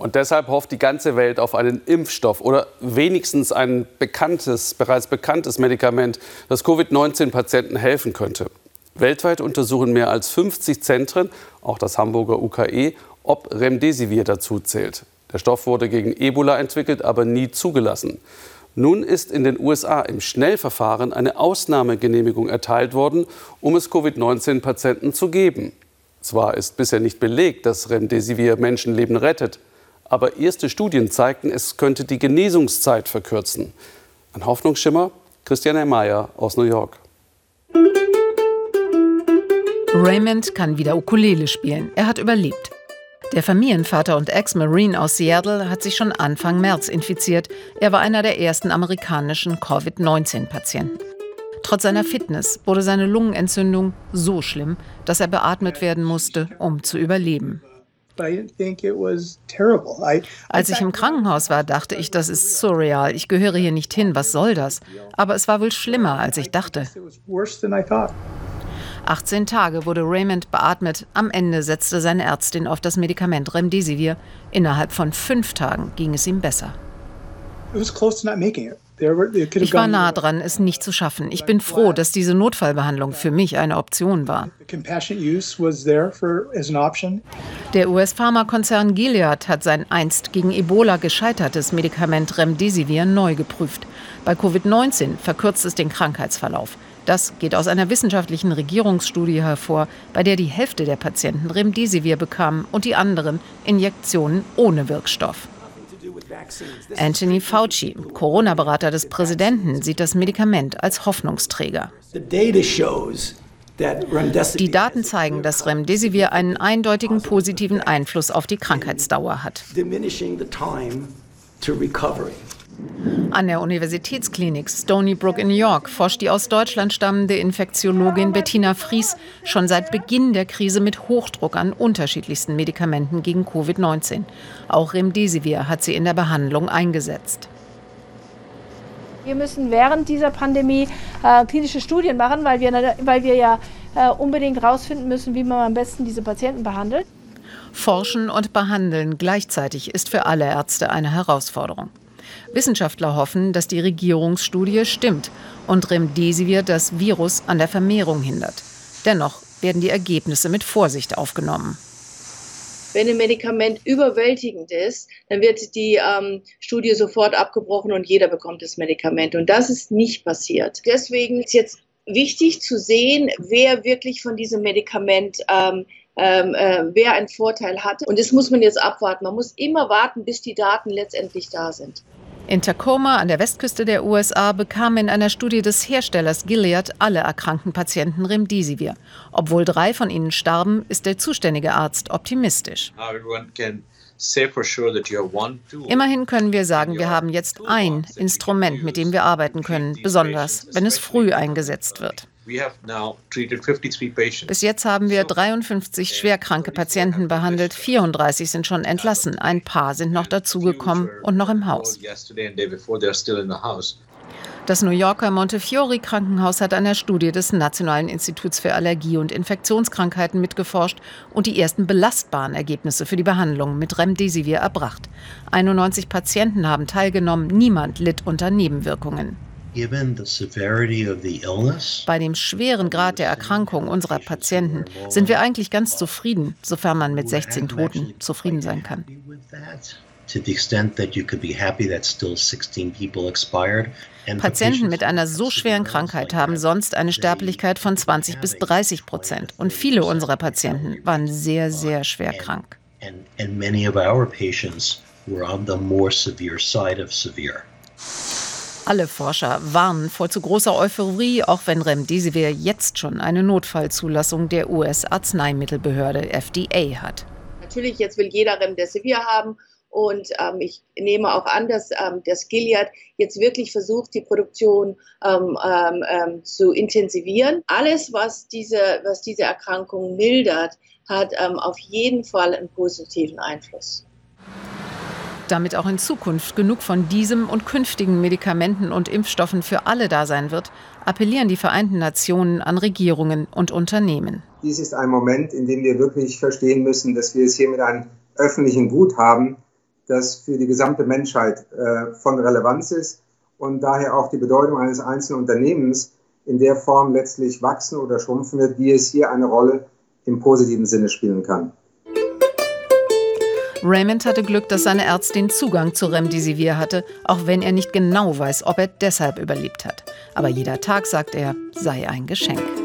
Und deshalb hofft die ganze Welt auf einen Impfstoff oder wenigstens ein bekanntes, bereits bekanntes Medikament, das Covid-19-Patienten helfen könnte. Weltweit untersuchen mehr als 50 Zentren, auch das Hamburger UKE, ob Remdesivir dazu zählt. Der Stoff wurde gegen Ebola entwickelt, aber nie zugelassen. Nun ist in den USA im Schnellverfahren eine Ausnahmegenehmigung erteilt worden, um es Covid-19-Patienten zu geben. Zwar ist bisher nicht belegt, dass Remdesivir Menschenleben rettet, aber erste Studien zeigten, es könnte die Genesungszeit verkürzen. Ein Hoffnungsschimmer? Christiane Meyer aus New York. Raymond kann wieder Ukulele spielen. Er hat überlebt. Der Familienvater und Ex-Marine aus Seattle hat sich schon Anfang März infiziert. Er war einer der ersten amerikanischen Covid-19-Patienten. Trotz seiner Fitness wurde seine Lungenentzündung so schlimm, dass er beatmet werden musste, um zu überleben. Als ich im Krankenhaus war, dachte ich, das ist surreal. Ich gehöre hier nicht hin. Was soll das? Aber es war wohl schlimmer, als ich dachte. 18 Tage wurde Raymond beatmet. Am Ende setzte seine Ärztin auf das Medikament Remdesivir. Innerhalb von fünf Tagen ging es ihm besser. Ich war nah dran, es nicht zu schaffen. Ich bin froh, dass diese Notfallbehandlung für mich eine Option war. Der US-Pharmakonzern Gilead hat sein einst gegen Ebola gescheitertes Medikament Remdesivir neu geprüft. Bei Covid-19 verkürzt es den Krankheitsverlauf. Das geht aus einer wissenschaftlichen Regierungsstudie hervor, bei der die Hälfte der Patienten Remdesivir bekamen und die anderen Injektionen ohne Wirkstoff. Anthony Fauci, Corona-Berater des Präsidenten, sieht das Medikament als Hoffnungsträger. Die Daten zeigen, dass Remdesivir einen eindeutigen positiven Einfluss auf die Krankheitsdauer hat. An der Universitätsklinik Stony Brook in New York forscht die aus Deutschland stammende Infektiologin Bettina Fries schon seit Beginn der Krise mit Hochdruck an unterschiedlichsten Medikamenten gegen Covid-19. Auch Remdesivir hat sie in der Behandlung eingesetzt. Wir müssen während dieser Pandemie äh, klinische Studien machen, weil wir, weil wir ja äh, unbedingt herausfinden müssen, wie man am besten diese Patienten behandelt. Forschen und behandeln gleichzeitig ist für alle Ärzte eine Herausforderung. Wissenschaftler hoffen, dass die Regierungsstudie stimmt und Remdesivir das Virus an der Vermehrung hindert. Dennoch werden die Ergebnisse mit Vorsicht aufgenommen. Wenn ein Medikament überwältigend ist, dann wird die ähm, Studie sofort abgebrochen und jeder bekommt das Medikament. Und das ist nicht passiert. Deswegen ist jetzt wichtig zu sehen, wer wirklich von diesem Medikament ähm, ähm, äh, wer einen Vorteil hat. Und das muss man jetzt abwarten. Man muss immer warten, bis die Daten letztendlich da sind. In Tacoma an der Westküste der USA bekamen in einer Studie des Herstellers Gilead alle erkrankten Patienten Remdesivir. Obwohl drei von ihnen starben, ist der zuständige Arzt optimistisch. Immerhin können wir sagen, wir haben jetzt ein Instrument, mit dem wir arbeiten können, besonders wenn es früh eingesetzt wird. Bis jetzt haben wir 53 schwerkranke Patienten behandelt, 34 sind schon entlassen, ein paar sind noch dazugekommen und noch im Haus. Das New Yorker Montefiore Krankenhaus hat an der Studie des Nationalen Instituts für Allergie und Infektionskrankheiten mitgeforscht und die ersten belastbaren Ergebnisse für die Behandlung mit Remdesivir erbracht. 91 Patienten haben teilgenommen, niemand litt unter Nebenwirkungen. Bei dem schweren Grad der Erkrankung unserer Patienten sind wir eigentlich ganz zufrieden, sofern man mit 16 Toten zufrieden sein kann. Patienten mit einer so schweren Krankheit haben sonst eine Sterblichkeit von 20 bis 30 Prozent. Und viele unserer Patienten waren sehr, sehr schwer krank. And many of our patients were on the more severe side of severe. Alle Forscher warnen vor zu großer Euphorie, auch wenn Remdesivir jetzt schon eine Notfallzulassung der US-Arzneimittelbehörde FDA hat. Natürlich, jetzt will jeder Remdesivir haben und ähm, ich nehme auch an, dass ähm, das Gilead jetzt wirklich versucht, die Produktion ähm, ähm, ähm, zu intensivieren. Alles, was diese, was diese Erkrankung mildert, hat ähm, auf jeden Fall einen positiven Einfluss damit auch in Zukunft genug von diesem und künftigen Medikamenten und Impfstoffen für alle da sein wird, appellieren die Vereinten Nationen an Regierungen und Unternehmen. Dies ist ein Moment, in dem wir wirklich verstehen müssen, dass wir es hier mit einem öffentlichen Gut haben, das für die gesamte Menschheit äh, von Relevanz ist und daher auch die Bedeutung eines einzelnen Unternehmens in der Form letztlich wachsen oder schrumpfen wird, wie es hier eine Rolle im positiven Sinne spielen kann. Raymond hatte Glück, dass seine Ärztin Zugang zu Remdesivir hatte, auch wenn er nicht genau weiß, ob er deshalb überlebt hat. Aber jeder Tag, sagt er, sei ein Geschenk.